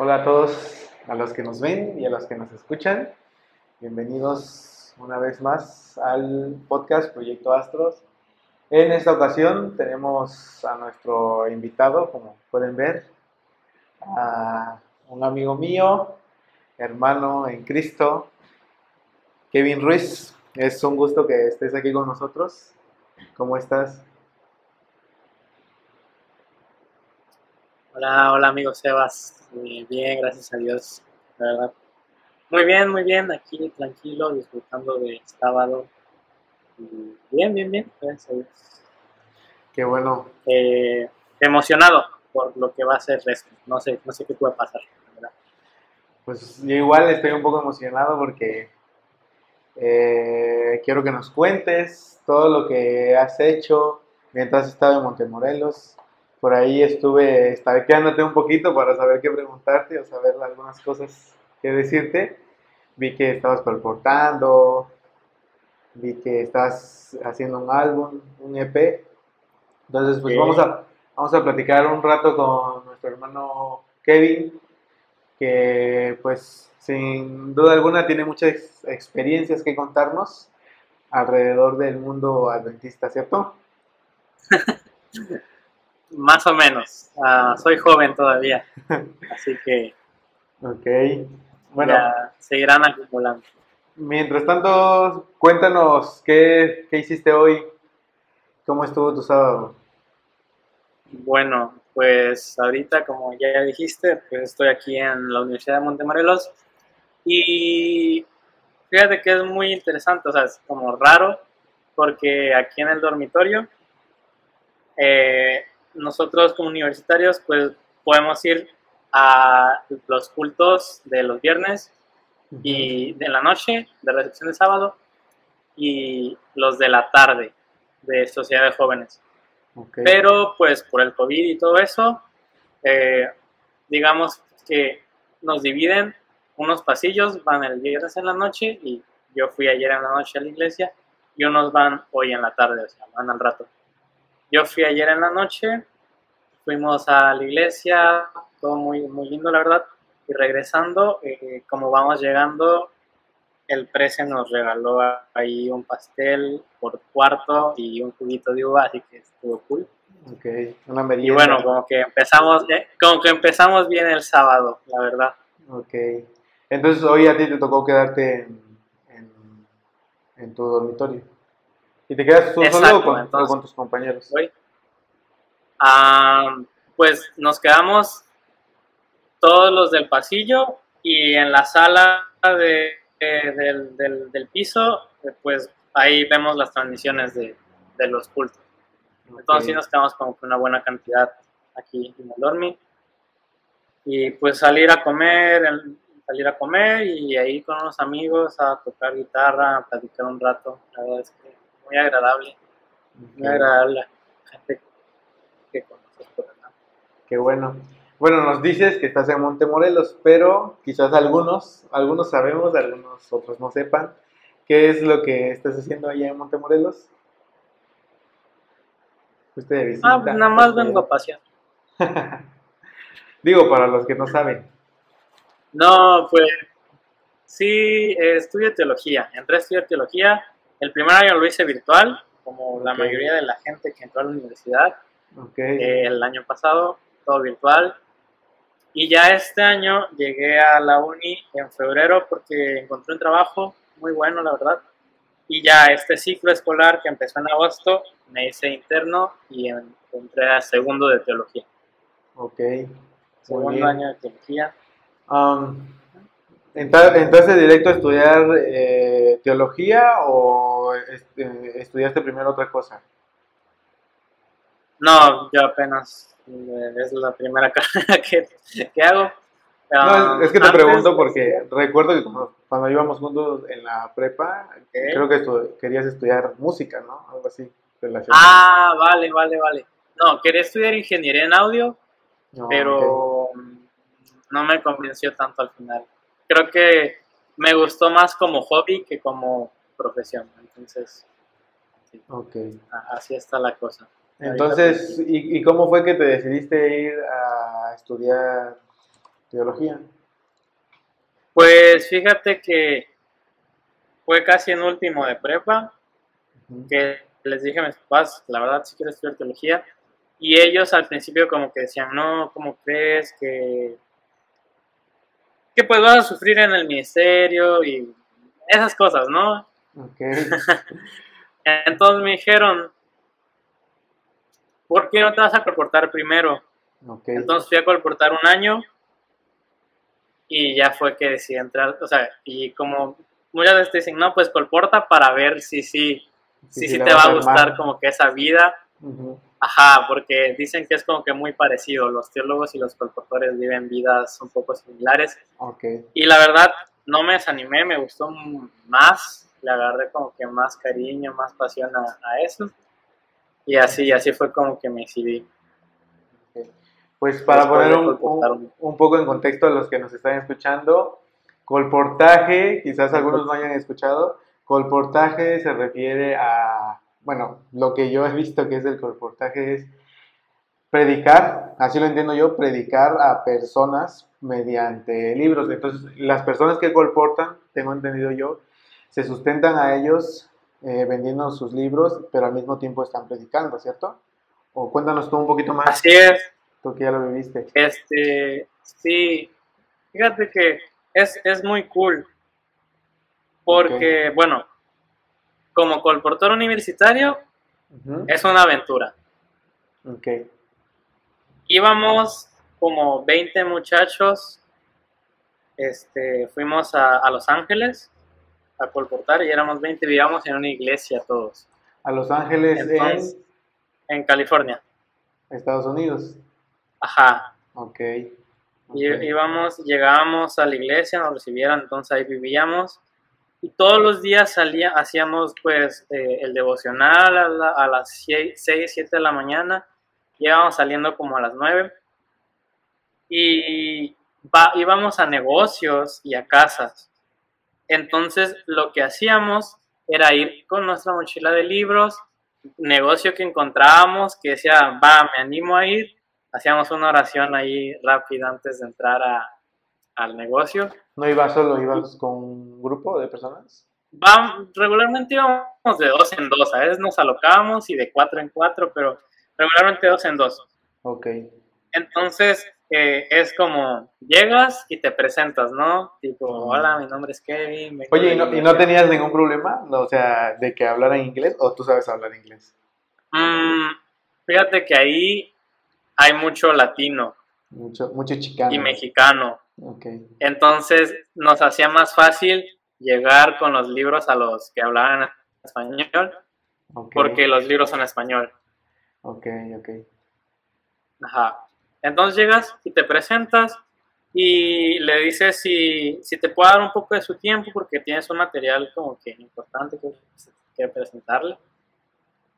Hola a todos, a los que nos ven y a los que nos escuchan. Bienvenidos una vez más al podcast Proyecto Astros. En esta ocasión tenemos a nuestro invitado, como pueden ver, a un amigo mío, hermano en Cristo, Kevin Ruiz. Es un gusto que estés aquí con nosotros. ¿Cómo estás? Hola, hola amigo Sebas. Muy bien, gracias a Dios. La verdad. Muy bien, muy bien. Aquí tranquilo, disfrutando de sábado. Bien, bien, bien. Gracias a Dios. Qué bueno. Eh, emocionado por lo que va a ser esto. No sé, no sé qué puede pasar. verdad. Pues yo igual estoy un poco emocionado porque eh, quiero que nos cuentes todo lo que has hecho mientras has estado en Montemorelos. Por ahí estuve stalkeándote un poquito para saber qué preguntarte o saber algunas cosas que decirte. Vi que estabas colportando, vi que estás haciendo un álbum, un EP. Entonces, pues Ok. vamos, a, vamos a platicar un rato con nuestro hermano Kevin, que pues sin duda alguna tiene muchas experiencias que contarnos alrededor del mundo adventista, ¿cierto? Más o menos. Ah, soy joven todavía. Así que Ok. Bueno, ya seguirán acumulando. mientras tanto, cuéntanos qué, qué hiciste hoy, cómo estuvo tu sábado. Bueno, pues ahorita, como ya dijiste, pues estoy aquí en la Universidad de Montemorelos y fíjate que es muy interesante, o sea, es como raro, porque aquí en el dormitorio, eh, nosotros como universitarios, pues podemos ir a los cultos de los viernes y de la noche, de recepción de sábado, y los de la tarde, de sociedad de jóvenes. Pero pues por el COVID y todo eso, eh, digamos que nos dividen unos pasillos, van el viernes en la noche y yo fui ayer en la noche a la iglesia y unos van hoy en la tarde, o sea, van al rato. Yo fui ayer en la noche, fuimos a la iglesia, todo muy, muy lindo la verdad, y regresando, eh, como vamos llegando, el prece nos regaló ahí un pastel por cuarto y un juguito de uva, así que estuvo cool. Ok, una Y merienda. bueno, como que empezamos, eh, como que empezamos bien el sábado, la verdad. Ok. Entonces hoy a ti te tocó quedarte en, en, en tu dormitorio. ¿Y te quedas tú Exacto, solo o con, entonces- con tus compañeros? Ah, pues nos quedamos todos los del pasillo y en la sala de, de- del, del- del piso, eh, pues ahí vemos las transmisiones de, de los cultos. Entonces sí nos quedamos como que una buena cantidad aquí en el dormi. Y pues salir a comer, salir a comer y ahí con unos amigos a tocar guitarra, a platicar un rato. La verdad es que muy agradable, muy agradable la gente que conoces por acá. Qué bueno. Bueno, nos dices que estás en Montemorelos, pero quizás algunos, algunos sabemos, algunos otros no sepan. ¿Qué es lo que estás haciendo allá en Montemorelos? Visita. Ah, pues nada más vengo a pasear. Digo, para los que no saben. No, pues sí, eh, estudio teología. Entré a estudiar teología. El primer año lo hice virtual, como la mayoría de la gente que entró a la universidad. Ok. eh, el año pasado, todo virtual. Y ya este año llegué a la uni en febrero porque encontré un trabajo muy bueno, la verdad. Y ya este ciclo escolar que empezó en agosto, me hice interno y en- entré a segundo de teología. ok. Segundo año de teología. Um, ¿Entraste directo a estudiar eh, teología o este, estudiaste primero otra cosa? No, yo apenas eh, es la primera carrera que, que hago. No, Ah, es, es que te antes- pregunto porque recuerdo que cuando, íbamos juntos en la prepa, creo que estu- querías estudiar música, ¿no? Algo así. Ah, vale, vale, vale. No, quería estudiar ingeniería en audio, No, ok. pero no me convenció tanto al final. Creo que me gustó más como hobby que como profesión. Entonces, sí, Ok. a- así está la cosa. Entonces, ¿y, y cómo fue que te decidiste ir a estudiar teología? Pues fíjate que fue casi en último de prepa, que les dije a mis papás, la verdad sí quiero estudiar teología, y ellos al principio como que decían, no, ¿cómo crees que, que pues vas a sufrir en el ministerio y esas cosas, ¿no? Entonces me dijeron, ¿por qué no te vas a comportar primero? ok. Entonces fui a colportar un año y ya fue que decidí entrar, o sea, y como muchas veces te dicen, no, pues colporta para ver si sí, si, sí le te vas va a gustar como que esa vida, Ujú. Ajá, porque dicen que es como que muy parecido, los teólogos y los colportores viven vidas un poco similares, y la verdad no me desanimé, me gustó más, le agarré como que más cariño, más pasión a, a eso, y así, así fue como que me decidí. Pues para Después poner un, un- un poco en contexto a los que nos están escuchando, colportaje, quizás algunos no hayan escuchado, colportaje se refiere a, bueno, lo que yo he visto que es el colportaje es predicar, así lo entiendo yo, predicar a personas mediante libros. Entonces, las personas que colportan, tengo entendido yo, se sustentan a ellos eh, vendiendo sus libros, pero al mismo tiempo están predicando, ¿cierto? O cuéntanos tú un poquito más, Así es, tú que ya lo viviste. Este, sí, fíjate que es, es muy cool. Porque, bueno, como colportor universitario es una aventura. Ok, Íbamos como 20 muchachos, este, fuimos a, a Los Ángeles a colportar y éramos 20, vivíamos en una iglesia todos, a Los Ángeles Entonces- en California. en Estados Unidos. Ajá, Ok. Y ok. íbamos, llegábamos a la iglesia, nos recibieron, entonces ahí vivíamos. Y todos los días salía, hacíamos pues eh, el devocional a, la- a las 6, 7 de la mañana. Íbamos saliendo como a las 9. Y va- íbamos a negocios y a casas. Entonces lo que hacíamos era ir con nuestra mochila de libros, negocio que encontrábamos, que decía, va, me animo a ir, hacíamos una oración ahí rápida antes de entrar a- al negocio. ¿No ibas solo, ibas con un grupo de personas? Va, regularmente íbamos de dos en dos, a veces nos alocábamos y de cuatro en cuatro, pero regularmente dos en dos. Ok. Entonces eh, es como llegas y te presentas, ¿no? Tipo, hola, mi nombre es Kevin. Oye, ¿y no, y no iglesia". tenías ningún problema? No, O sea, de que hablaran inglés o tú sabes hablar inglés? Mm, fíjate que ahí hay mucho latino Mucho, mucho chicano. y mexicano. Ok. Entonces nos hacía más fácil llegar con los libros a los que hablaban español, ok. porque los libros son español. Ok, ok. Ajá. Entonces llegas y te presentas y le dices si, si te puede dar un poco de su tiempo porque tienes un material como que importante que, que presentarle.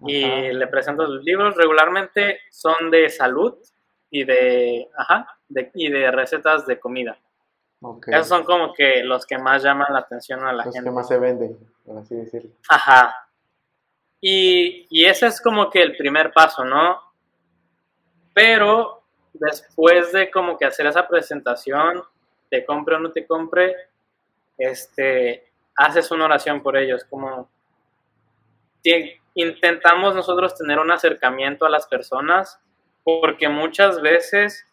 Y le presentas los libros. Regularmente son de salud y de, ajá, de- y de recetas de comida. Ok. Esos son como que los que más llaman la atención a la Los gente. que más se venden, por así decirlo. Ajá. Y, y ese es como que el primer paso, ¿no? Pero después de como que hacer esa presentación, te compre o no te compre, este, haces una oración por ellos, como intentamos nosotros tener un acercamiento a las personas, porque muchas veces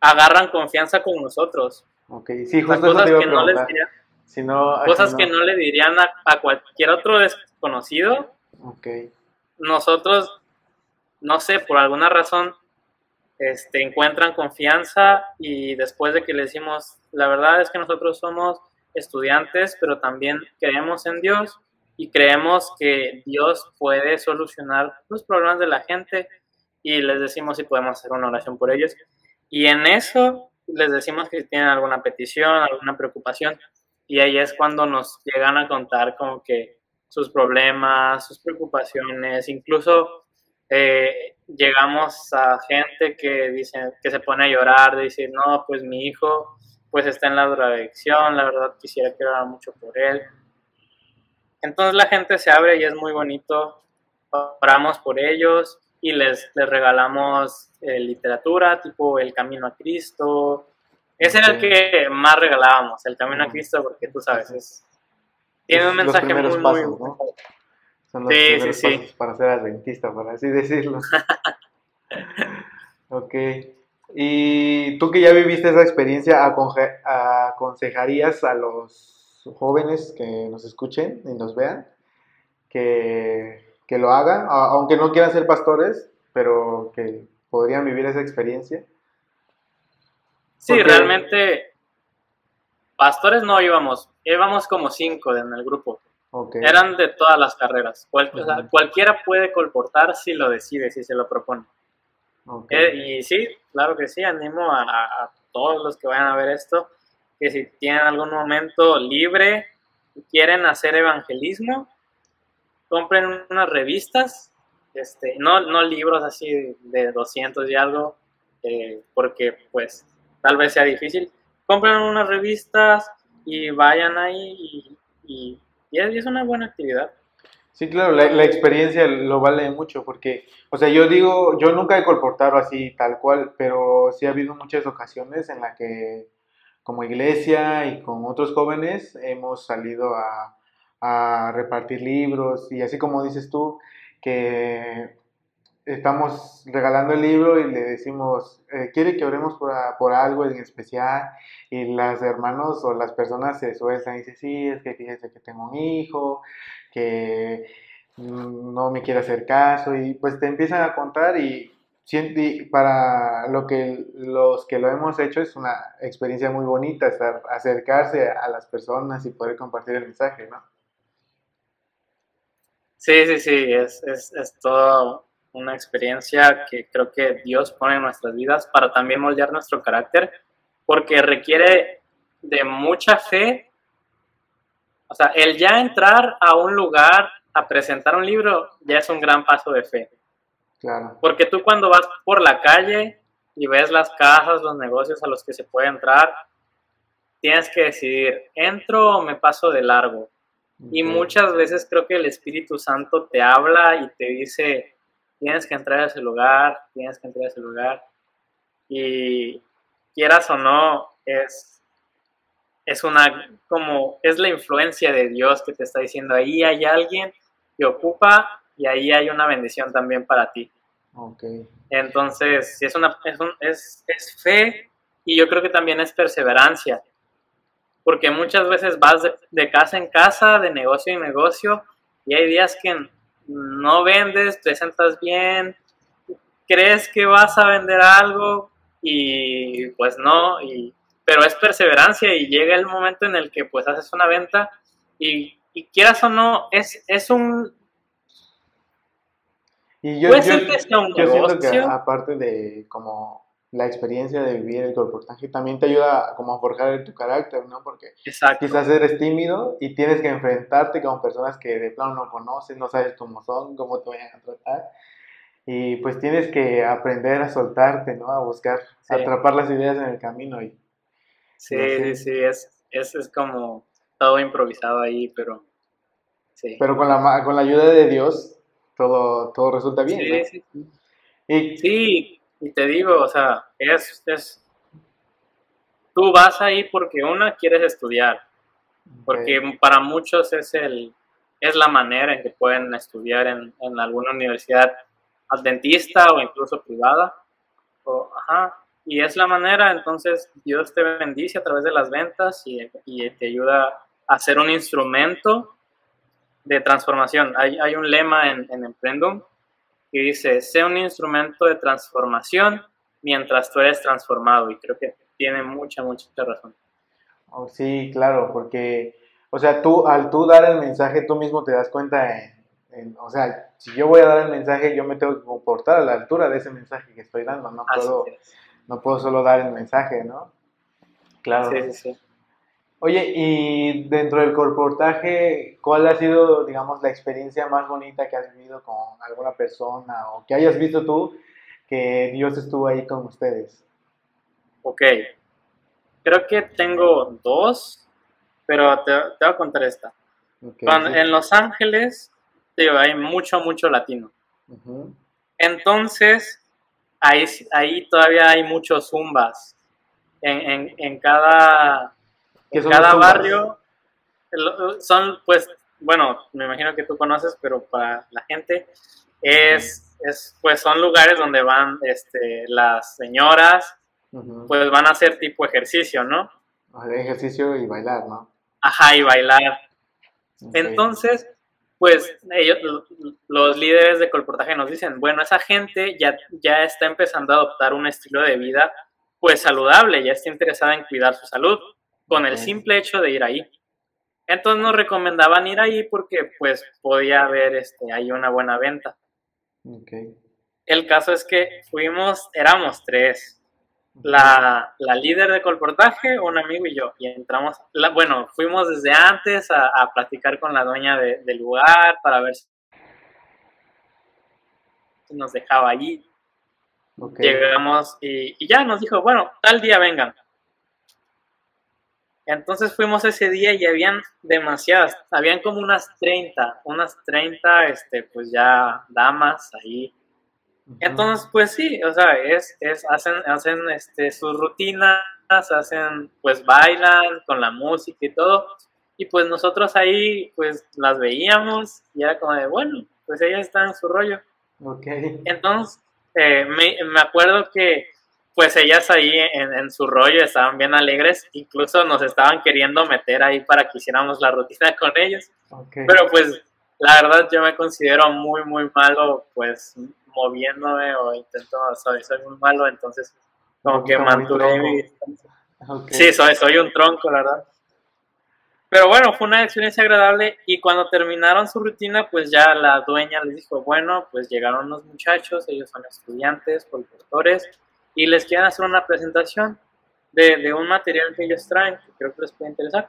agarran confianza con nosotros. Ok, sí, justo eso cosas te iba a que no les dirían, Si no, cosas que no le dirían a, a cualquier otro desconocido, Ok, nosotros, no sé, por alguna razón, este, encuentran confianza y después de que le decimos, la verdad es que nosotros somos estudiantes, pero también creemos en Dios y creemos que Dios puede solucionar los problemas de la gente y les decimos si podemos hacer una oración por ellos. Y en eso les decimos que tienen alguna petición, alguna preocupación, y ahí es cuando nos llegan a contar como que sus problemas, sus preocupaciones, incluso eh, llegamos a gente que dice que se pone a llorar, de decir, no, pues mi hijo pues está en la drogadicción, la verdad quisiera que orara mucho por él. Entonces la gente se abre y es muy bonito, oramos por ellos y les, les regalamos eh, literatura tipo El Camino a Cristo, Ese era el que más regalábamos, el Camino a Cristo, porque tú sabes, es, tiene un mensaje muy, primeros muy... pasos, ¿no? Son los Sí, sí, primeros sí. pasos para ser adventista, por así decirlo. ok. Y tú que ya viviste esa experiencia, ¿aconsejarías a los jóvenes que nos escuchen y nos vean que, que lo hagan, aunque no quieran ser pastores, pero que podrían vivir esa experiencia? Sí, Porque- realmente, pastores no íbamos, íbamos como cinco en el grupo. Eran de todas las carreras. Cual- o sea, Ujú. cualquiera puede colportar si lo decide, si se lo propone. Eh, y sí, claro que sí, animo a, a- a todos los que vayan a ver esto, que si tienen algún momento libre y quieren hacer evangelismo, compren unas revistas, este, no, no libros así de 200 y algo, eh, porque pues tal vez sea difícil. Compren unas revistas y vayan ahí y, y- es, una buena actividad. Sí, claro, la, la experiencia lo vale mucho porque, o sea, yo digo, yo nunca he colportado así tal cual, pero sí ha habido muchas ocasiones en las que como iglesia y con otros jóvenes hemos salido a, a repartir libros y así como dices tú, que estamos regalando el libro y le decimos, eh, ¿quiere que oremos por, por algo en especial? Y las hermanos o las personas se sueltan y dicen, sí, es que fíjese que tengo un hijo, que no me quiere hacer caso y pues te empiezan a contar y, y para lo que los que lo hemos hecho es una experiencia muy bonita, estar, acercarse a las personas y poder compartir el mensaje, ¿no? Sí, sí, sí, es, es, es toda una experiencia que creo que Dios pone en nuestras vidas para también moldear nuestro carácter, porque requiere de mucha fe. O sea, el ya entrar a un lugar a presentar un libro ya es un gran paso de fe. Claro, Porque tú cuando vas por la calle y ves las casas, los negocios a los que se puede entrar, tienes que decidir, ¿entro o me paso de largo? Y muchas veces creo que el Espíritu Santo te habla y te dice, tienes que entrar a ese lugar, tienes que entrar a ese lugar. Y quieras o no, es, es una, como, es la influencia de Dios que te está diciendo, ahí hay alguien que ocupa y ahí hay una bendición también para ti. Ok, Entonces, es, una, es, un- es, es fe y yo creo que también es perseverancia, porque muchas veces vas de, de casa en casa, de negocio en negocio, y hay días que no vendes, te sentas bien, crees que vas a vender algo y pues no, y, pero es perseverancia y llega el momento en el que pues haces una venta y, y quieras o no, es, es un... Y yo, yo- yo siento que aparte de como la experiencia de vivir el colportaje, también te ayuda como a forjar tu carácter, ¿no? Porque Exacto. quizás eres tímido y tienes que enfrentarte con personas que de plano no conoces, no sabes cómo son, cómo te vayan a tratar. Y pues tienes que aprender a soltarte, ¿no? A buscar, Sí. atrapar las ideas en el camino. Y, Sí, sí, sí, es, es, es como todo improvisado ahí, pero sí. pero con la, con la ayuda de Dios, todo, todo resulta bien, Sí, ¿no? sí, sí. Y, Sí, y te digo, o sea, es, es, tú vas ahí porque una quieres estudiar, porque para muchos es el, es la manera en que pueden estudiar en, en alguna universidad adventista o incluso privada, o, ajá, y es la manera, entonces Dios te bendice a través de las ventas y, y te ayuda a ser un instrumento de transformación. Hay, hay un lema en, en Emprendum que dice, sé un instrumento de transformación mientras tú eres transformado. Y creo que tiene mucha, mucha razón. Oh, sí, claro, porque, o sea, tú, al tú dar el mensaje, tú mismo te das cuenta en, en- o sea, si yo voy a dar el mensaje, yo me tengo que comportar a la altura de ese mensaje que estoy dando, no Así puedo, es. no puedo solo dar el mensaje, ¿no? Claro. Sí, sí, sí. Oye, y dentro del corportaje, ¿cuál ha sido, digamos, la experiencia más bonita que has vivido con alguna persona o que hayas visto tú que Dios estuvo ahí con ustedes? Ok. Creo que tengo dos, pero te, te voy a contar esta. Ok, Cuando- sí. en Los Ángeles, digo, hay mucho, mucho latino. Entonces, ahí, ahí todavía hay muchos zumbas. en, en, cada, en cada barrio son pues, bueno, me imagino que tú conoces, pero para la gente es, es pues son lugares donde van este, las señoras, pues van a hacer tipo ejercicio, ¿no? Ejercicio y bailar, ¿no? Ajá, y bailar. Entonces, pues ellos, los líderes de colportaje nos dicen, bueno, esa gente ya, ya está empezando a adoptar un estilo de vida pues saludable, ya está interesada en cuidar su salud con el simple hecho de ir ahí. Entonces nos recomendaban ir ahí porque pues podía haber este, ahí una buena venta. El caso es que fuimos, éramos tres, la, líder de colportaje, un amigo y yo. Y entramos, bueno, fuimos desde antes a, platicar con la dueña del lugar para ver si nos dejaba allí. Llegamos y, y, ya nos dijo, bueno, tal día vengan. Entonces fuimos ese día y habían demasiadas, habían como unas 30, unas 30, este, pues ya damas ahí entonces, pues sí, o sea, es, es hacen, hacen este, sus rutinas, hacen, pues bailan con la música y todo. Y pues nosotros ahí, pues las veíamos y era como de, bueno, pues ellas están en su rollo. Okay. Entonces, eh, me, me, acuerdo que pues ellas ahí en, en, su rollo estaban bien alegres, incluso nos estaban queriendo meter ahí para que hiciéramos la rutina con ellos. Okay. Pero pues la verdad yo me considero muy, muy malo, pues moviéndome o intento, soy, soy muy malo, entonces como que mantuve mi distancia. Sí, soy, soy un tronco, la verdad. Pero bueno, fue una experiencia agradable y cuando terminaron su rutina, pues ya la dueña les dijo, bueno, pues llegaron los muchachos, ellos son estudiantes, productores, y les quieren hacer una presentación de, de, un material que ellos traen, que creo que les puede interesar.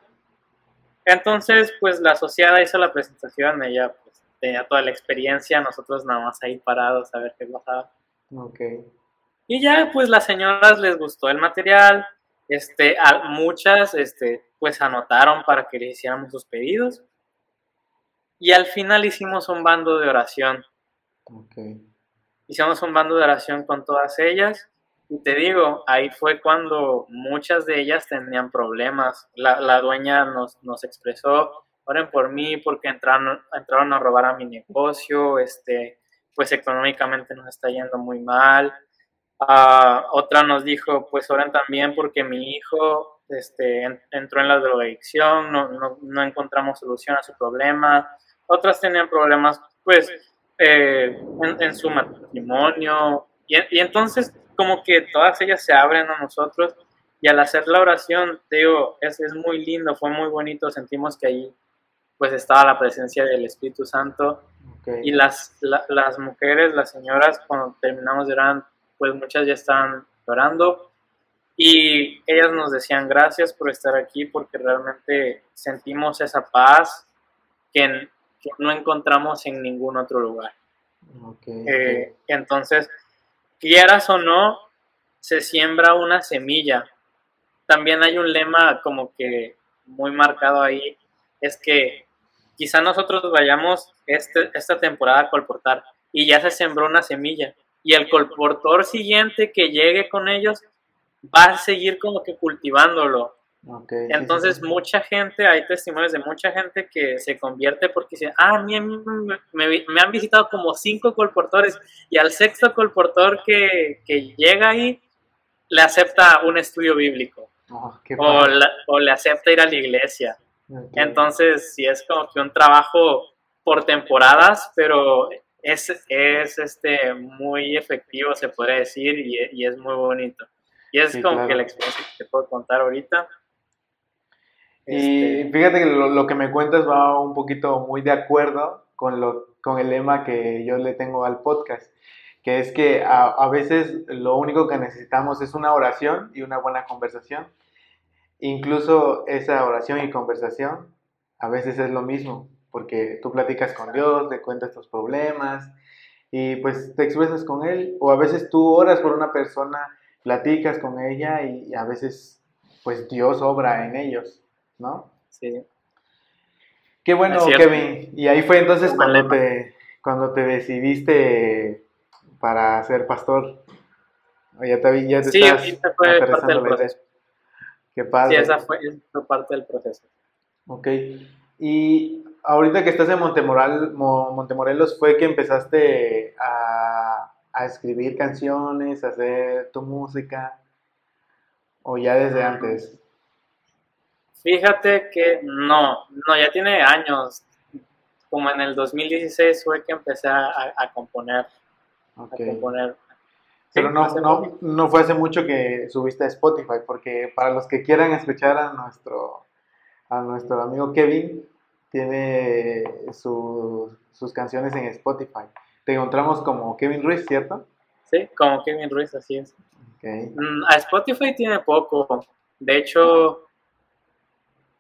Entonces, pues la asociada hizo la presentación, ella tenía toda la experiencia, nosotros nada más ahí parados a ver qué pasaba. Ok. Y ya, pues las señoras les gustó el material, este, a muchas, este, pues anotaron para que les hiciéramos sus pedidos. Y al final hicimos un bando de oración. Okay. Hicimos un bando de oración con todas ellas. Y te digo, ahí fue cuando muchas de ellas tenían problemas. La, la dueña nos, nos expresó oren por mí porque entraron, entraron a robar a mi negocio, este, pues económicamente nos está yendo muy mal. Uh, otra nos dijo, pues oren también porque mi hijo este, entró en la drogadicción, no, no, no, encontramos solución a su problema. Otras tenían problemas, pues, eh, en, su matrimonio. Y, entonces, como que todas ellas se abren a nosotros. Y al hacer la oración, te digo, es, es muy lindo, fue muy bonito. Sentimos que ahí pues estaba la presencia del Espíritu Santo. Y las, las mujeres, las señoras, cuando terminamos de orar, pues muchas ya estaban llorando. Y ellas nos decían gracias por estar aquí porque realmente sentimos esa paz que, no encontramos en ningún otro lugar. Eh, entonces, quieras o no, se siembra una semilla. También hay un lema como que muy marcado ahí, es que quizá nosotros vayamos este, esta temporada a colportar y ya se sembró una semilla y el colportor siguiente que llegue con ellos va a seguir como que cultivándolo. Entonces mucha gente, hay testimonios de mucha gente que se convierte porque dice, ah, a mí, me, han visitado como cinco colportores y al sexto colportor que, que llega ahí le acepta un estudio bíblico oh, o, o, le acepta ir a la iglesia entonces, sí es como que un trabajo por temporadas, pero es, es este, muy efectivo, se puede decir, y, y es muy bonito. Y es como que la experiencia que te puedo contar ahorita. Y este, fíjate que lo, lo, que me cuentas va un poquito muy de acuerdo con, lo, con el lema que yo le tengo al podcast, que es que a, a veces lo único que necesitamos es una oración y una buena conversación. Incluso esa oración y conversación a veces es lo mismo, porque tú platicas con Dios, le cuentas tus problemas y pues te expresas con Él, o a veces tú oras por una persona, platicas con ella y, a veces pues Dios obra en ellos, ¿no? Sí. Qué bueno, Kevin. Y ahí fue entonces cuando te, cuando te decidiste para ser pastor. Ya te, ya te sí, estás fue parte del proceso. Qué padre. Sí, esa fue, esa fue parte del proceso. Ok. Y ahorita que estás en Montemoral, Mo- Montemorelos, ¿fue que empezaste a, a escribir canciones, a hacer tu música? ¿O ya desde Mm. antes? Fíjate que no, no, ya tiene años. Como en el 2016 fue que empecé a, a- componer, Ok. a componer. Pero Sí, no, no, no fue hace mucho que subiste a Spotify, porque para los que quieran escuchar a nuestro, a nuestro amigo Kevin, tiene su- sus canciones en Spotify. Te encontramos como Kevin Ruiz, ¿cierto? Sí, como Kevin Ruiz, así es. Ok. Mm, A Spotify tiene poco. De hecho,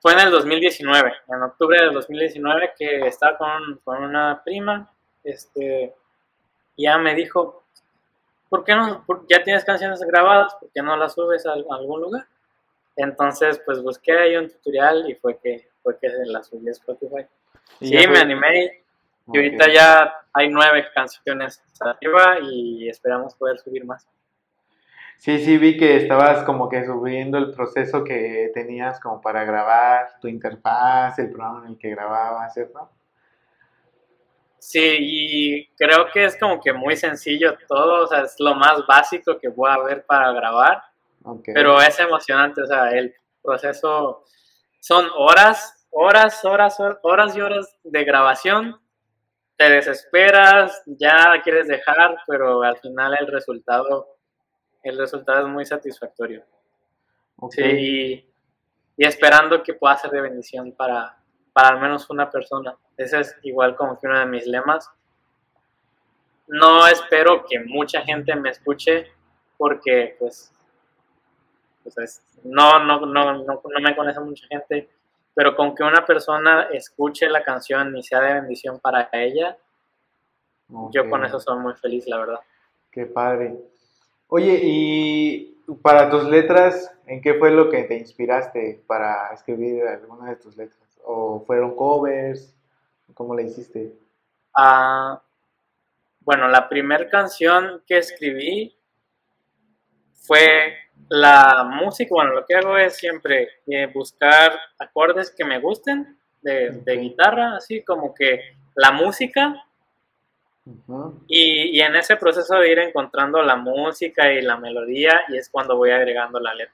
fue en el 2019, en octubre del 2019, que estaba con, con una prima. Este, y ella me dijo, ¿por qué no? por- ya tienes canciones grabadas, ¿por qué no las subes a, a algún lugar? Entonces, pues busqué ahí un tutorial y fue que, fue que las subí a Spotify. Y Sí, ya me animé y ahorita ya hay nueve canciones arriba y esperamos poder subir más. Sí, sí, vi que estabas como que subiendo el proceso que tenías como para grabar tu interfaz, el programa en el que grababas, ¿cierto? Sí, y creo que es como que muy sencillo todo, o sea, es lo más básico que pueda haber para grabar, Ok. pero es emocionante, o sea, el proceso son horas, horas, horas, hor- horas y horas de grabación, te desesperas, ya quieres dejar, pero al final el resultado, el resultado es muy satisfactorio. Sí, y, y esperando que pueda ser de bendición para, para al menos una persona. Ese es igual como que uno de mis lemas. No espero que mucha gente me escuche porque pues, pues es- no, no, no, no, no me conoce mucha gente, pero con que una persona escuche la canción y sea de bendición para ella, yo con eso soy muy feliz, la verdad. Qué padre. Oye, y para tus letras, ¿en qué fue lo que te inspiraste para escribir alguna de tus letras? ¿O fueron covers? ¿Cómo le hiciste? Ah, bueno, la primera canción que escribí fue la música. Bueno, lo que hago es siempre eh, buscar acordes que me gusten de, guitarra, así como que la música. Y, y en ese proceso de ir encontrando la música y la melodía, y es cuando voy agregando la letra.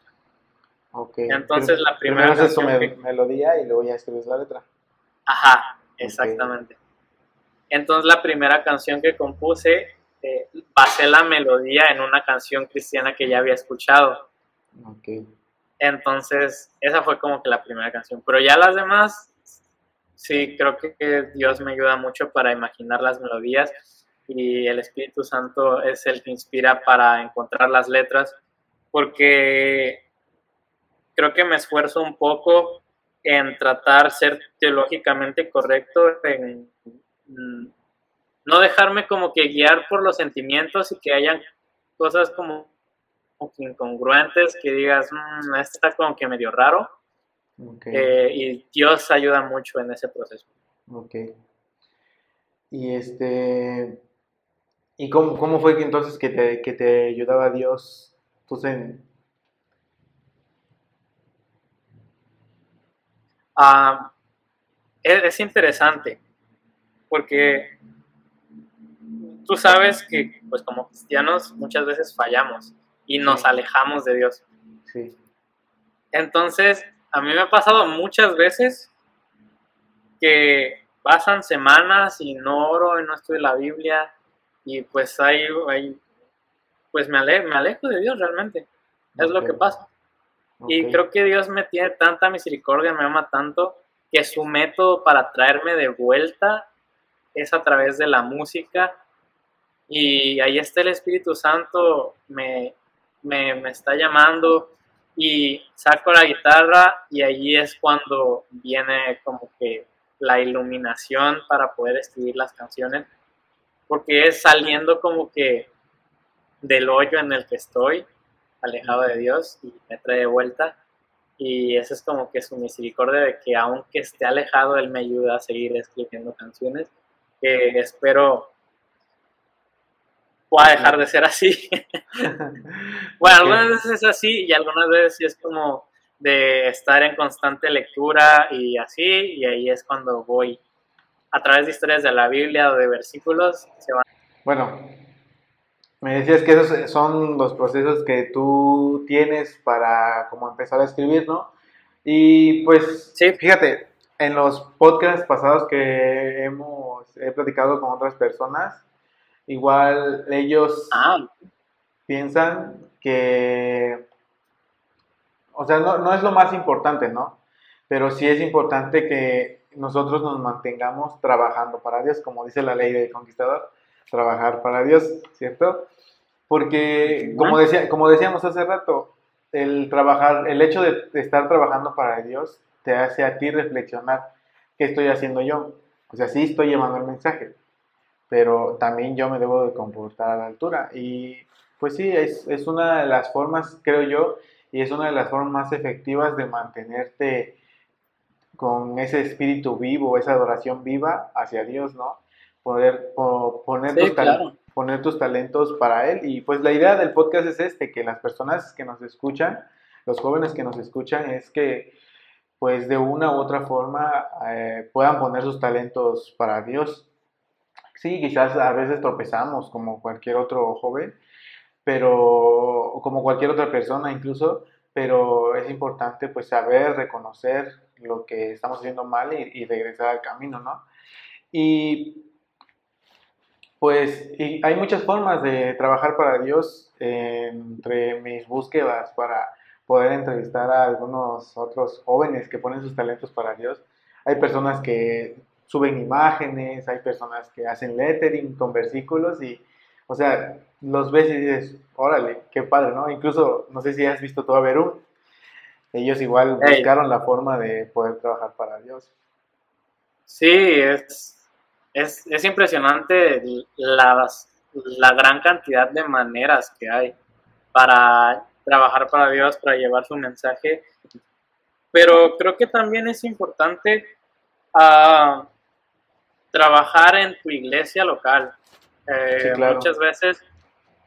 Entonces, la primera Primero haces tu canción me- que- melodía y luego ya escribes la letra. Ajá, exactamente. Entonces la primera canción que compuse, eh, basé la melodía en una canción cristiana que ya había escuchado. Entonces esa fue como que la primera canción. Pero ya las demás, sí, creo que, Dios me ayuda mucho para imaginar las melodías y el Espíritu Santo es el que inspira para encontrar las letras, porque creo que me esfuerzo un poco en tratar ser teológicamente correcto, en mm, no dejarme como que guiar por los sentimientos y que hayan cosas como, incongruentes, que digas, "Mm, esto está como que medio raro, Eh, y Dios ayuda mucho en ese proceso. Ok. Y este. ¿Y cómo, cómo fue que entonces que te, que te ayudaba Dios? Pues en. Ah, es, es interesante, porque tú sabes que, pues como cristianos, muchas veces fallamos y nos Sí. alejamos de Dios. Sí. Entonces, a mí me ha pasado muchas veces que pasan semanas y no oro y no estudio la Biblia y pues ahí, ahí pues me alejo, me alejo de Dios realmente. Es lo que pasa. Y creo que Dios me tiene tanta misericordia, me ama tanto, que su método para traerme de vuelta es a través de la música. Y ahí está el Espíritu Santo, me, me, me está llamando y saco la guitarra y allí es cuando viene como que la iluminación para poder escribir las canciones, porque es saliendo como que del hoyo en el que estoy, alejado de Dios, y me trae de vuelta. Y eso es como que su misericordia de que aunque esté alejado, Él me ayuda a seguir escribiendo canciones, que espero pueda dejar de ser así. bueno, algunas veces es así y algunas veces sí es como de estar en constante lectura y así, y ahí es cuando voy a través de historias de la Biblia o de versículos. Se van. Bueno, me decías que esos son los procesos que tú tienes para como empezar a escribir, ¿no? Y pues, Sí. fíjate, en los podcasts pasados que hemos he platicado con otras personas, igual ellos Ah, piensan que, o sea, no, no es lo más importante, ¿no? Pero sí es importante que nosotros nos mantengamos trabajando para Dios, como dice la ley del conquistador, trabajar para Dios, ¿cierto? Porque, como, decía, como decíamos hace rato, el trabajar, el hecho de, de estar trabajando para Dios te hace a ti reflexionar qué estoy haciendo yo. O sea, sí estoy llevando el mensaje, pero también yo me debo de comportar a la altura. Y pues sí, es, es una de las formas, creo yo, y es una de las formas más efectivas de mantenerte con ese espíritu vivo, esa adoración viva hacia Dios, ¿no? Poder po- poner, Sí, tus claro. poner tus talentos para Él. Y pues la idea del podcast es este, que las personas que nos escuchan, los jóvenes que nos escuchan, es que pues de una u otra forma eh, puedan poner sus talentos para Dios. Sí, quizás a veces tropezamos como cualquier otro joven, pero como cualquier otra persona incluso, pero es importante pues saber reconocer lo que estamos haciendo mal y, regresar al camino, ¿no? Y pues hay muchas formas de trabajar para Dios eh, entre mis búsquedas para poder entrevistar a algunos otros jóvenes que ponen sus talentos para Dios. Hay personas que suben imágenes, hay personas que hacen lettering con versículos y, o sea, los ves y dices, órale, qué padre, ¿no? Incluso, no sé si has visto todo a Verún, ellos igual buscaron la forma de poder trabajar para Dios. Sí, es, es, es impresionante las, la gran cantidad de maneras que hay para trabajar para Dios, para llevar su mensaje. Pero creo que también es importante ah, trabajar en tu iglesia local. Eh, Sí, claro. Muchas veces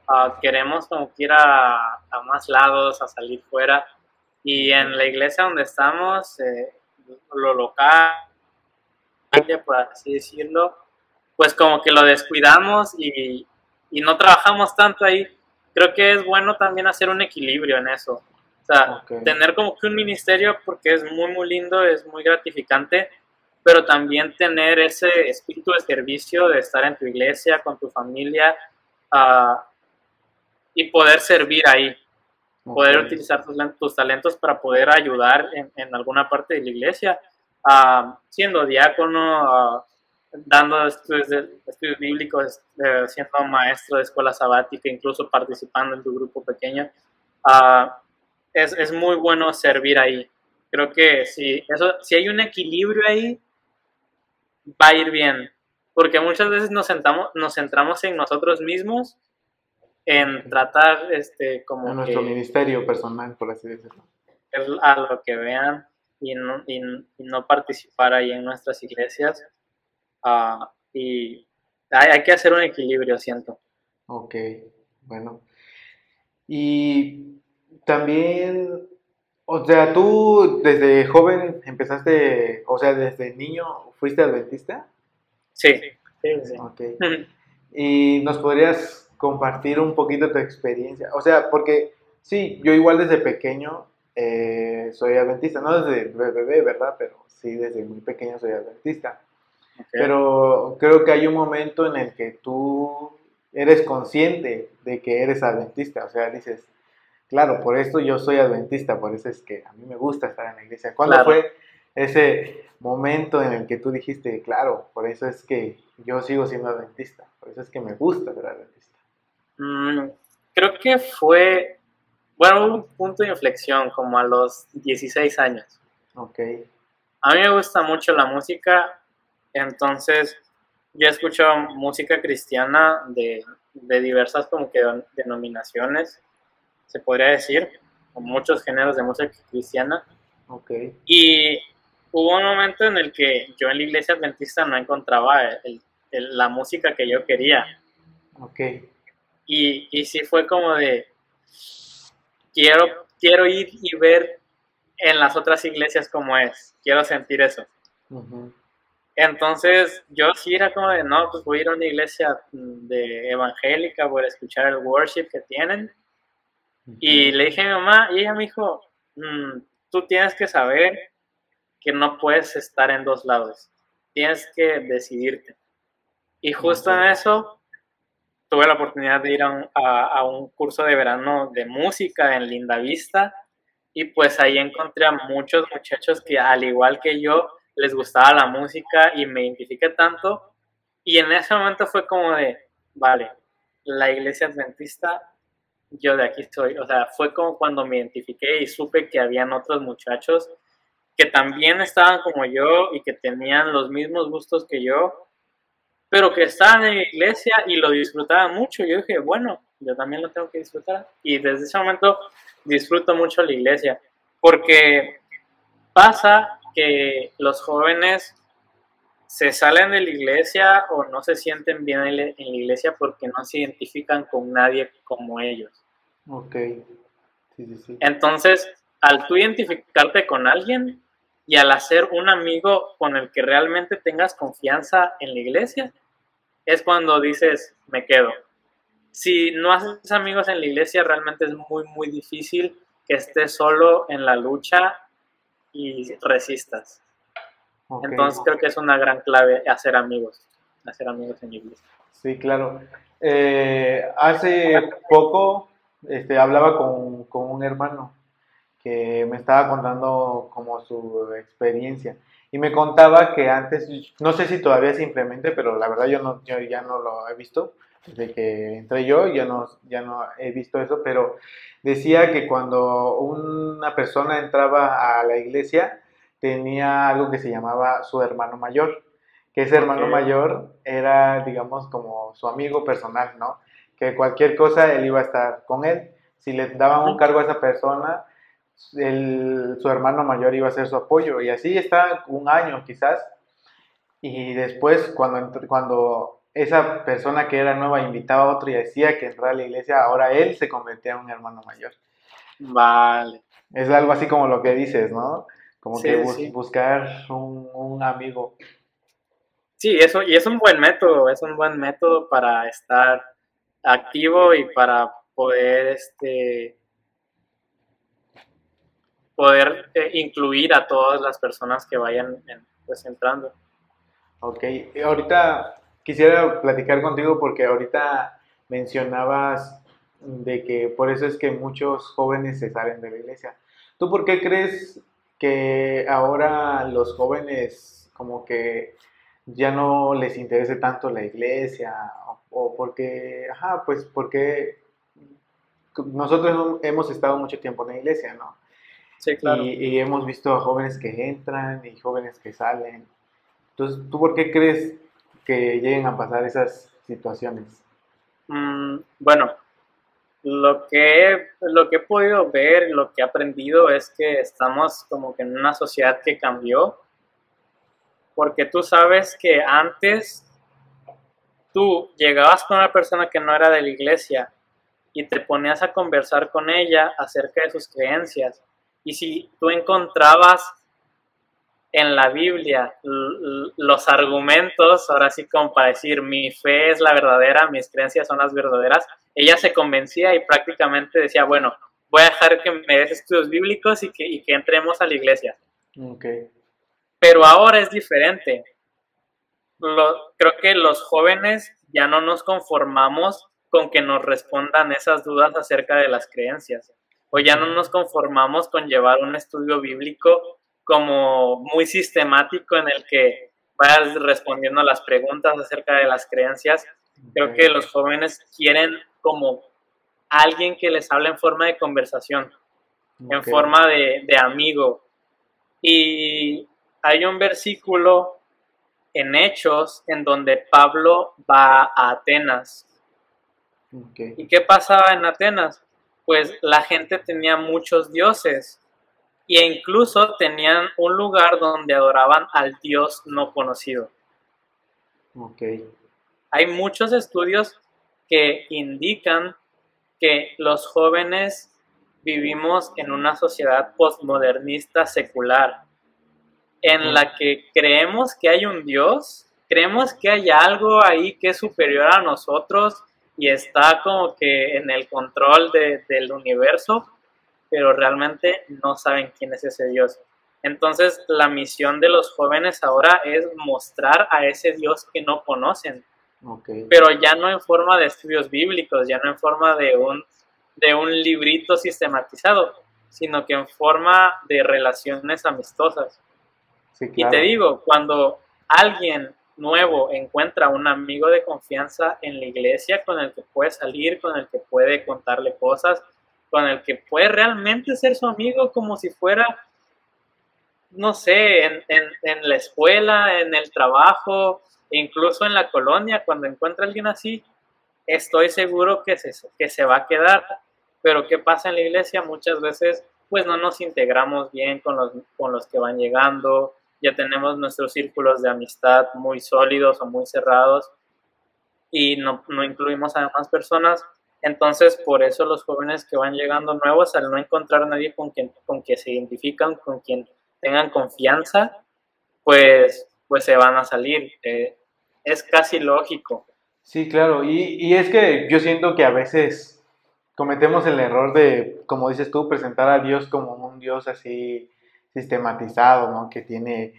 ah, queremos como que ir a, a más lados, a salir fuera. Y en la iglesia donde estamos, eh, lo local, por así decirlo, pues como que lo descuidamos y, y no trabajamos tanto ahí. Creo que es bueno también hacer un equilibrio en eso. O sea, tener como que un ministerio porque es muy, muy lindo, es muy gratificante, pero también tener ese espíritu de servicio, de estar en tu iglesia, con tu familia ah, y poder servir ahí poder Ok. utilizar tus, tus talentos para poder ayudar en, en alguna parte de la iglesia, ah, siendo diácono, ah, dando estudios, de- estudios bíblicos, eh, siendo maestro de escuela sabática, incluso participando en tu grupo pequeño. Es, es muy bueno servir ahí. Creo que si, eso, si hay un equilibrio ahí, va a ir bien. Porque muchas veces nos, sentamos, nos centramos en nosotros mismos, en tratar este, como En nuestro que ministerio personal, por así decirlo. a lo que vean y no, y, y no participar ahí en nuestras iglesias. Ah, y hay, hay que hacer un equilibrio, siento. Ok, bueno. Y también, o sea, tú desde joven empezaste, o sea, desde niño fuiste adventista. Sí, sí, sí. Ok. Y nos podrías compartir un poquito tu experiencia. O sea, porque sí, yo igual desde pequeño eh, soy adventista, no desde bebé, ¿verdad? Pero sí, desde muy pequeño soy adventista. Pero creo que hay un momento en el que tú eres consciente de que eres adventista. O sea, dices, claro, por esto yo soy adventista, por eso es que a mí me gusta estar en la iglesia. ¿Cuándo Claro. fue ese momento en el que tú dijiste, claro, por eso es que yo sigo siendo adventista, por eso es que me gusta ser adventista? Mm, creo que fue, bueno, un punto de inflexión como a los 16 años. Ok, A mí me gusta mucho la música, entonces yo escucho música cristiana de, de diversas como que denominaciones, se podría decir, con muchos géneros de música cristiana. ok, Y hubo un momento en el que yo en la iglesia adventista no encontraba el- el- la música que yo quería. ok, Y, y sí fue como de, quiero, quiero ir y ver en las otras iglesias como es. Quiero sentir eso. Entonces yo sí era como de, no, pues voy a ir a una iglesia de evangélica, voy a escuchar el worship que tienen. Y le dije a mi mamá, y ella me dijo, mm, tú tienes que saber que no puedes estar en dos lados, tienes que decidirte. Y justo en eso tuve la oportunidad de ir a un, a un curso de verano de música en Linda Vista y pues ahí encontré a muchos muchachos que al igual que yo les gustaba la música y me identifiqué tanto. Y en ese momento fue como de, vale, la iglesia adventista, yo de aquí estoy, o sea, fue como cuando me identifiqué y supe que habían otros muchachos que también estaban como yo y que tenían los mismos gustos que yo, pero que estaban en la iglesia y lo disfrutaban mucho. Yo dije, bueno, yo también lo tengo que disfrutar. Y desde ese momento disfruto mucho la iglesia, porque pasa que los jóvenes se salen de la iglesia o no se sienten bien en la iglesia porque no se identifican con nadie como ellos. Ok. Sí, sí, sí. Entonces, al tú identificarte con alguien y al hacer un amigo con el que realmente tengas confianza en la iglesia, es cuando dices, me quedo si no haces amigos en la iglesia, realmente es muy, muy difícil que estés solo en la lucha y resistas. Entonces creo que es una gran clave hacer amigos, hacer amigos en la iglesia. Sí, claro. Eh, hace poco este, hablaba con, con, un hermano que me estaba contando como su experiencia. Y me contaba que antes, no sé si todavía se implemente, pero la verdad yo, no, yo ya no lo he visto, desde que entré yo, ya no, ya no he visto eso, pero decía que cuando una persona entraba a la iglesia, tenía algo que se llamaba su hermano mayor, que ese hermano mayor era, digamos, como su amigo personal, ¿no? Que cualquier cosa él iba a estar con él. Si le daban un cargo a esa persona, su hermano mayor iba a ser su apoyo. Y así está un año quizás. Y después, cuando, cuando esa persona que era nueva invitaba a otro y decía que entrara a la iglesia, ahora él se convertía en un hermano mayor. Vale. Es algo así como lo que dices, ¿no? Como que buscar un, amigo. Sí, eso, y es un buen método, es un buen método para estar activo y para poder este poder eh, incluir a todas las personas que vayan pues entrando. Ok, ahorita quisiera platicar contigo porque ahorita mencionabas de que por eso es que muchos jóvenes se salen de la iglesia. ¿Tú por qué crees que ahora los jóvenes como que ya no les interese tanto la iglesia? O, porque, ajá, pues porque nosotros hemos estado mucho tiempo en la iglesia, ¿no? Sí, claro. Y, y hemos visto a jóvenes que entran y jóvenes que salen. Entonces, ¿tú por qué crees que lleguen a pasar esas situaciones? Mm, bueno, lo que, lo que he podido ver, lo que he aprendido es que estamos como que en una sociedad que cambió, porque tú sabes que antes tú llegabas con una persona que no era de la iglesia y te ponías a conversar con ella acerca de sus creencias. Y si tú encontrabas en la Biblia los argumentos, ahora sí como para decir mi fe es la verdadera, mis creencias son las verdaderas, ella se convencía y prácticamente decía, bueno, voy a dejar que me des estudios bíblicos y que, que entremos a la iglesia. Okay. Pero ahora es diferente. Creo que los jóvenes ya no nos conformamos con que nos respondan esas dudas acerca de las creencias. O ya no nos conformamos con llevar un estudio bíblico como muy sistemático en el que vayas respondiendo a las preguntas acerca de las creencias. Creo que los jóvenes quieren como alguien que les hable en forma de conversación, en forma de, amigo. Y hay un versículo en Hechos en donde Pablo va a Atenas. ¿Y qué pasaba en Atenas? Pues la gente tenía muchos dioses e incluso tenían un lugar donde adoraban al Dios no conocido. Okay. Hay muchos estudios que indican que los jóvenes vivimos en una sociedad postmodernista secular, en la que creemos que hay un Dios, creemos que hay algo ahí que es superior a nosotros y está como que en el control del universo, pero realmente no saben quién es ese Dios. Entonces la misión de los jóvenes ahora es mostrar a ese Dios que no conocen, pero ya no en forma de estudios bíblicos, ya no en forma de un, de un librito sistematizado, sino que en forma de relaciones amistosas. Y te digo, cuando alguien nuevo encuentra un amigo de confianza en la iglesia con el que puede salir, con el que puede contarle cosas, con el que puede realmente ser su amigo como si fuera, no sé, en, en la escuela, en el trabajo, incluso en la colonia, cuando encuentra a alguien así, estoy seguro que se, que se va a quedar. Pero ¿qué pasa en la iglesia? Muchas veces pues no nos integramos bien con los, con los que van llegando, ya tenemos nuestros círculos de amistad muy sólidos o muy cerrados y no, no incluimos a más personas. Entonces, por eso los jóvenes que van llegando nuevos, al no encontrar a nadie con quien, con quien se identifican, con quien tengan confianza, pues, pues se van a salir. Eh, es casi lógico. Sí, claro, y, y, es que yo siento que a veces cometemos el error de, como dices tú, presentar a Dios como un Dios así sistematizado, ¿no? Que tiene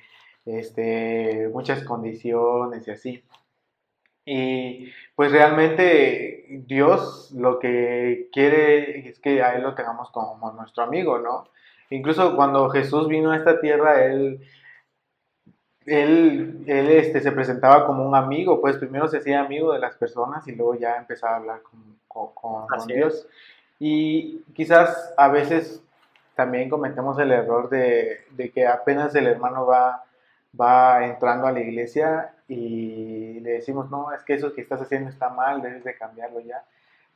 este, muchas condiciones y así. Y pues realmente Dios lo que quiere es que a Él lo tengamos como nuestro amigo, ¿no? Incluso cuando Jesús vino a esta tierra, Él él, él este, se presentaba como un amigo, pues primero se hacía amigo de las personas y luego ya empezaba a hablar con, con, Dios. Y quizás a veces también cometemos el error de, de, que apenas el hermano va, va entrando a la iglesia y le decimos, no, es que eso que estás haciendo está mal, debes de cambiarlo ya.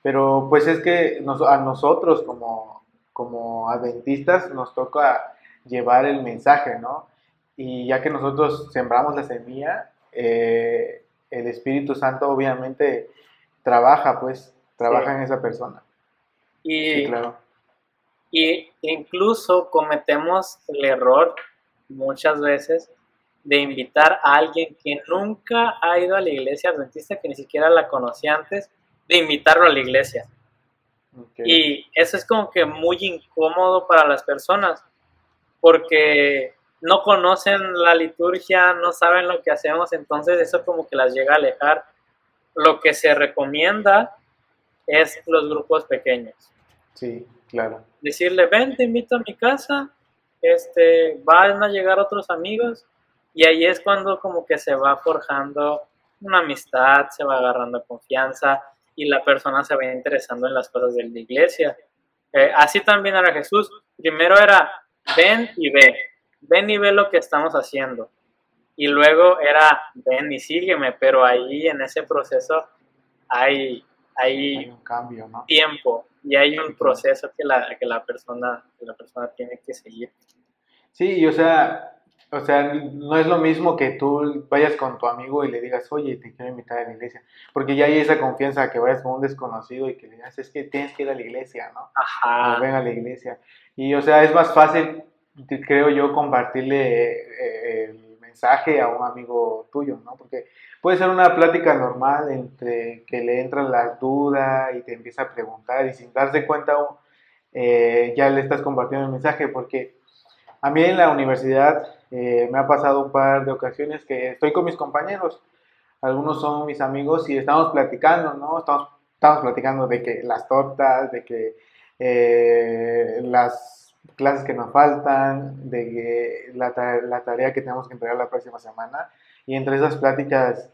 Pero pues es que a nosotros como, como adventistas nos toca llevar el mensaje, ¿no? y ya que nosotros sembramos la semilla, eh, el Espíritu Santo obviamente trabaja, pues, trabaja en esa persona. Y, sí, claro. Y incluso cometemos el error muchas veces de invitar a alguien que nunca ha ido a la iglesia adventista, que ni siquiera la conocía antes, de invitarlo a la iglesia. Y eso es como que muy incómodo para las personas, porque no conocen la liturgia, no saben lo que hacemos, entonces eso como que las llega a alejar. Lo que se recomienda es los grupos pequeños. Sí, claro. Decirle, ven, te invito a mi casa, este, van a llegar otros amigos y ahí es cuando como que se va forjando una amistad, se va agarrando confianza y la persona se va interesando en las cosas de la iglesia. Eh, así también era Jesús. Primero era, ven y ve ven y ve lo que estamos haciendo. Y luego era, ven y sígueme, pero ahí en ese proceso hay, hay, un cambio, ¿no? tiempo y hay un proceso que la, que la, persona, que la persona tiene que seguir. Sí, o sea, o sea, no es lo mismo que tú vayas con tu amigo y le digas, oye, te quiero invitar a la iglesia, porque ya hay esa confianza que vayas con un desconocido y que le digas, es que tienes que ir a la iglesia, ¿no? Ajá. O ven a la iglesia. Y, o sea, es más fácil creo yo, compartirle eh, mensaje a un amigo tuyo, ¿no? Porque puede ser una plática normal entre que le entran las dudas y te empieza a preguntar y sin darse cuenta eh, ya le estás compartiendo el mensaje, porque a mí en la universidad eh, me ha pasado un par de ocasiones que estoy con mis compañeros, algunos son mis amigos y estamos platicando, ¿no? Estamos, estamos platicando de que las tortas, de que las clases que nos faltan, de la, la, tarea que tenemos que entregar la próxima semana. Y entre esas pláticas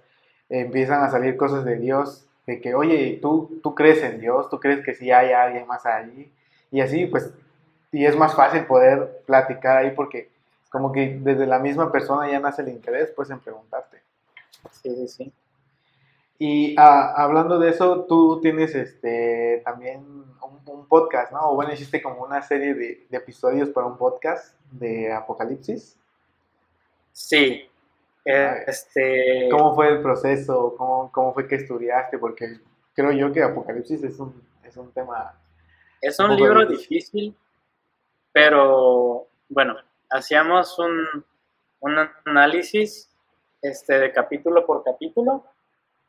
empiezan a salir cosas de Dios, de que, oye, tú, tú crees en Dios, tú crees que sí hay alguien más ahí. Y así, pues, y es más fácil poder platicar ahí porque como que desde la misma persona ya nace el interés, pues, en preguntarte. Sí, sí, sí. Y ah, hablando de eso, tú tienes este también un, podcast, ¿no? O bueno, hiciste como una serie de, episodios para un podcast de Apocalipsis. Sí. Eh, este... ¿Cómo fue el proceso? ¿Cómo, ¿Cómo, fue que estudiaste? Porque creo yo que Apocalipsis es un, es un tema Es un libro difícil, pero bueno, hacíamos un, un análisis este, de capítulo por capítulo.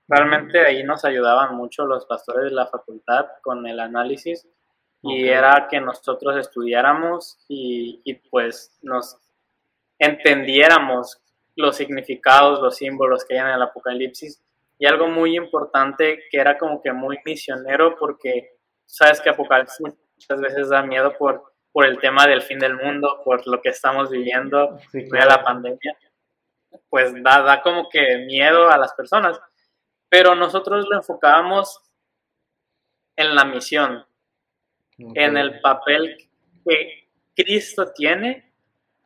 Realmente ahí nos ayudaban mucho los pastores de la facultad con el análisis y era que nosotros estudiáramos y, y, pues nos entendiéramos los significados, los símbolos que hay en el Apocalipsis. Y algo muy importante que era como que muy misionero porque sabes que Apocalipsis muchas veces da miedo por, por el tema del fin del mundo, por lo que estamos viviendo, sí, la pandemia, pues da, da como que miedo a las personas, pero nosotros lo enfocábamos en la misión, en el papel que Cristo tiene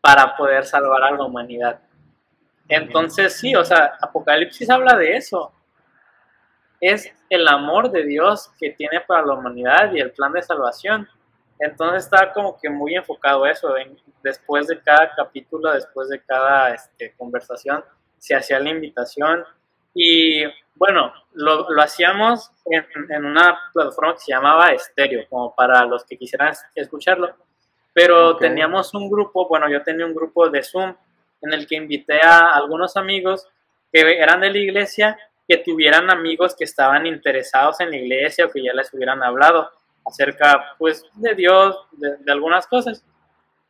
para poder salvar a la humanidad. Entonces sí, o sea, Apocalipsis habla de eso, es el amor de Dios que tiene para la humanidad y el plan de salvación. Entonces está como que muy enfocado eso. después de cada capítulo, después de cada este, conversación, se hacía la invitación. Y bueno, lo, lo hacíamos en, en, una plataforma que se llamaba Estéreo, como para los que quisieran escucharlo. Pero teníamos un grupo, bueno, yo tenía un grupo de Zoom en el que invité a algunos amigos que eran de la iglesia que tuvieran amigos que estaban interesados en la iglesia o que ya les hubieran hablado acerca pues de Dios, de, algunas cosas.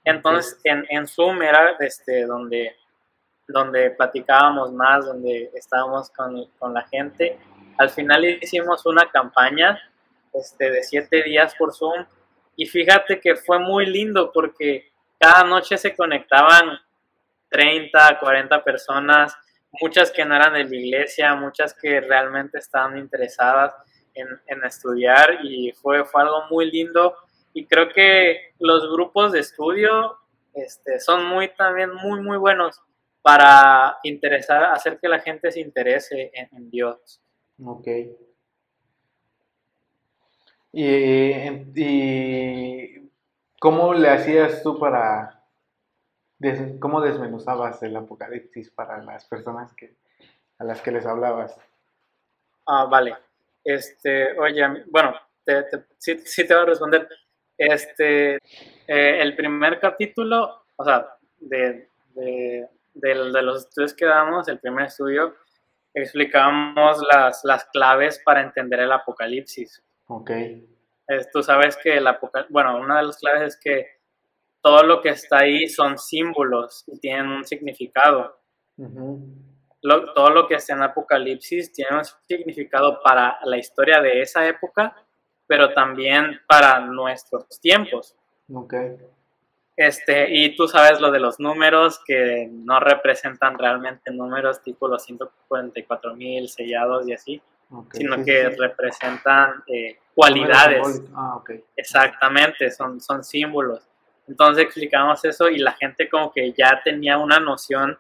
Entonces en, en, Zoom era este, donde, donde platicábamos más, donde estábamos con, con la gente. Al final hicimos una campaña este, de siete días por Zoom y fíjate que fue muy lindo porque cada noche se conectaban 30, 40 personas muchas que no eran de la iglesia, muchas que realmente estaban interesadas en, en estudiar y fue, fue algo muy lindo. Y creo que los grupos de estudio este, son muy también muy, muy buenos para interesar, hacer que la gente se interese en, en Dios. Ok. ¿Y, ¿Y cómo le hacías tú para ¿Cómo desmenuzabas el apocalipsis para las personas que, a las que les hablabas? Ah, vale. Este, oye, bueno, te, sí, te voy a responder. Este, eh, el primer capítulo, o sea, de, de, de, los estudios que damos, el primer estudio, explicamos las, las claves para entender el apocalipsis. Ok. tú sabes que el apocalipsis, bueno, una de las claves es que todo lo que está ahí son símbolos y tienen un significado. todo lo que está en Apocalipsis tiene un significado para la historia de esa época, pero también para nuestros tiempos. Okay. Este, y tú sabes lo de los números que no representan realmente números tipo los 144 mil sellados y así, sino que representan eh, cualidades. Ah, Exactamente, son, son símbolos. Entonces explicamos eso y la gente como que ya tenía una noción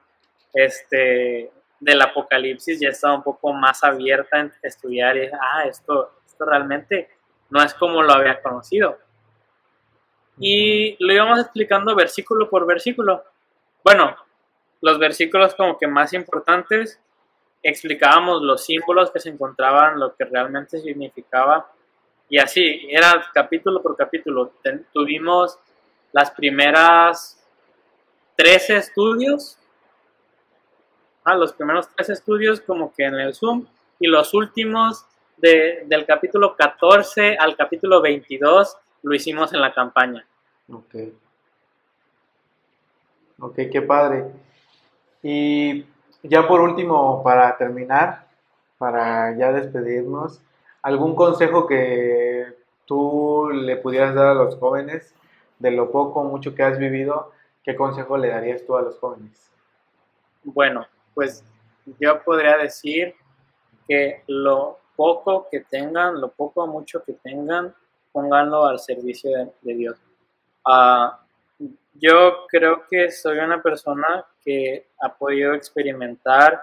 este, del apocalipsis, ya estaba un poco más abierta en estudiar y ah, esto, esto realmente no es como lo había conocido. Y lo íbamos explicando versículo por versículo. Bueno, los versículos como que más importantes, explicábamos los símbolos que se encontraban, lo que realmente significaba. Y así, era capítulo por capítulo. tuvimos las primeras 13 estudios, ah, los primeros tres estudios como que en el Zoom y los últimos de, del capítulo 14 al capítulo 22 lo hicimos en la campaña. Ok. Ok, qué padre. Y ya por último, para terminar, para ya despedirnos, ¿algún consejo que tú le pudieras dar a los jóvenes de lo poco o mucho que has vivido, ¿qué consejo le darías tú a los jóvenes? Bueno, pues yo podría decir que lo poco que tengan, lo poco o mucho que tengan, pónganlo al servicio de, Dios. Ah, yo creo que soy una persona que ha podido experimentar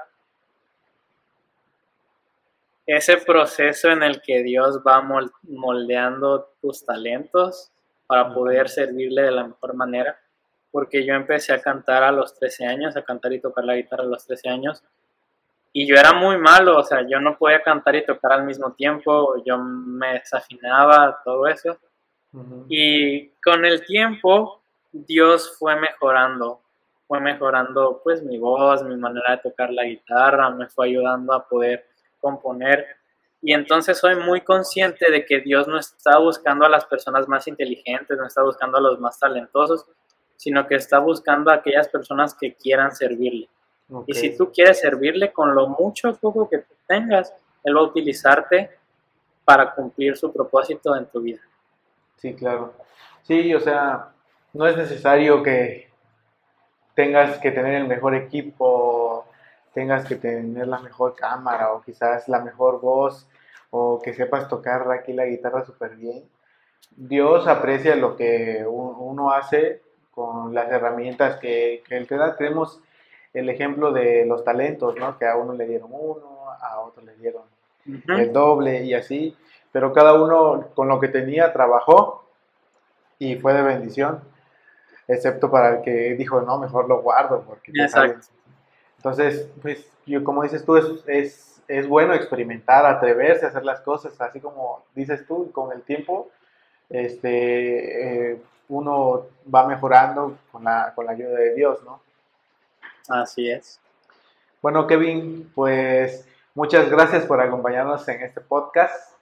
ese proceso en el que Dios va moldeando tus talentos para poder servirle de la mejor manera, porque yo empecé a cantar a los 13 años, a cantar y tocar la guitarra a los 13 años, y yo era muy malo, o sea, yo no podía cantar y tocar al mismo tiempo, yo me desafinaba, todo eso. Y con el tiempo, Dios fue mejorando, fue mejorando pues mi voz, mi manera de tocar la guitarra, me fue ayudando a poder componer. Y entonces soy muy consciente de que Dios no está buscando a las personas más inteligentes, no está buscando a los más talentosos, sino que está buscando a aquellas personas que quieran servirle. Y si tú quieres servirle con lo mucho o poco que tengas, Él va a utilizarte para cumplir su propósito en tu vida. Sí, claro. Sí, o sea, no es necesario que tengas que tener el mejor equipo, tengas que tener la mejor cámara o quizás la mejor voz o que sepas tocar aquí la guitarra súper bien. Dios aprecia lo que uno hace con las herramientas que, que Él te da. Tenemos el ejemplo de los talentos, ¿no? Que a uno le dieron uno, a otro le dieron el doble y así, pero cada uno con lo que tenía trabajó y fue de bendición, excepto para el que dijo, no, mejor lo guardo, porque tú Exacto. sabes". Entonces, pues, yo, como dices tú, es, es, es bueno experimentar, atreverse a hacer las cosas, así como dices tú, con el tiempo, este, eh, uno va mejorando con la, con la ayuda de Dios, ¿no? Así es. Bueno, Kevin, pues muchas gracias por acompañarnos en este podcast.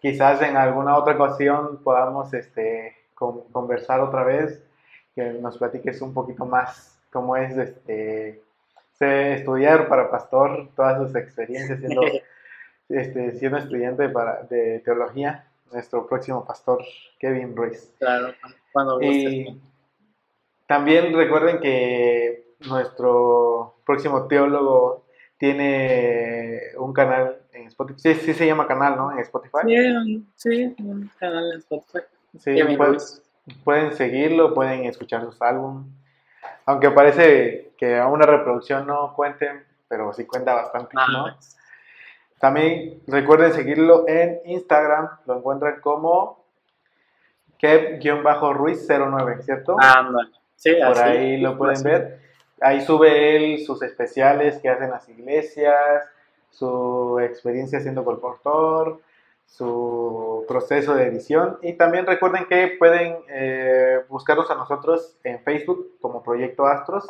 Quizás en alguna otra ocasión podamos este, con- conversar otra vez, que nos platiques un poquito más cómo es este, estudiar para pastor, todas sus experiencias siendo, este, siendo estudiante para, de teología, nuestro próximo pastor, Kevin Ruiz. Claro, cuando gustes. Y también recuerden que nuestro próximo teólogo tiene un canal en Spotify. Sí, sí se llama canal, ¿no? En Spotify. Sí, sí, un canal en Spotify. Sí, pueden, pueden seguirlo, pueden escuchar sus álbumes. Aunque parece que a una reproducción no cuenten, pero sí cuenta bastante, ¿no? Ah, También recuerden seguirlo en Instagram, lo encuentran como Kev-Ruiz09, ¿cierto? ándale. Sí, Por así. ahí lo pueden Así. ver. Ahí sube él sus especiales que hacen las iglesias, su experiencia siendo colportor, su proceso de edición. Y también recuerden que pueden eh, buscarnos a nosotros en Facebook como Proyecto Astros.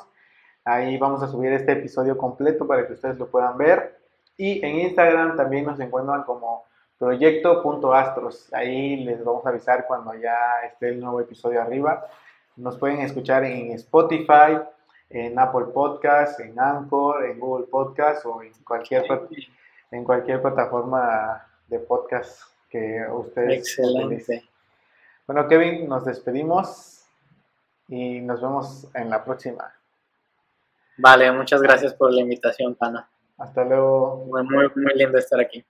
Ahí vamos a subir este episodio completo para que ustedes lo puedan ver. Y en Instagram también nos encuentran como proyecto.astros. Ahí les vamos a avisar cuando ya esté el nuevo episodio arriba. Nos pueden escuchar en Spotify, en Apple Podcast, en Anchor, en Google Podcast o en cualquier, en cualquier plataforma de podcast que ustedes utilicen. Excelente. Bueno, Kevin, nos despedimos y nos vemos en la próxima. Vale, muchas gracias por la invitación, Pana. Hasta luego. Muy, muy, muy lindo estar aquí.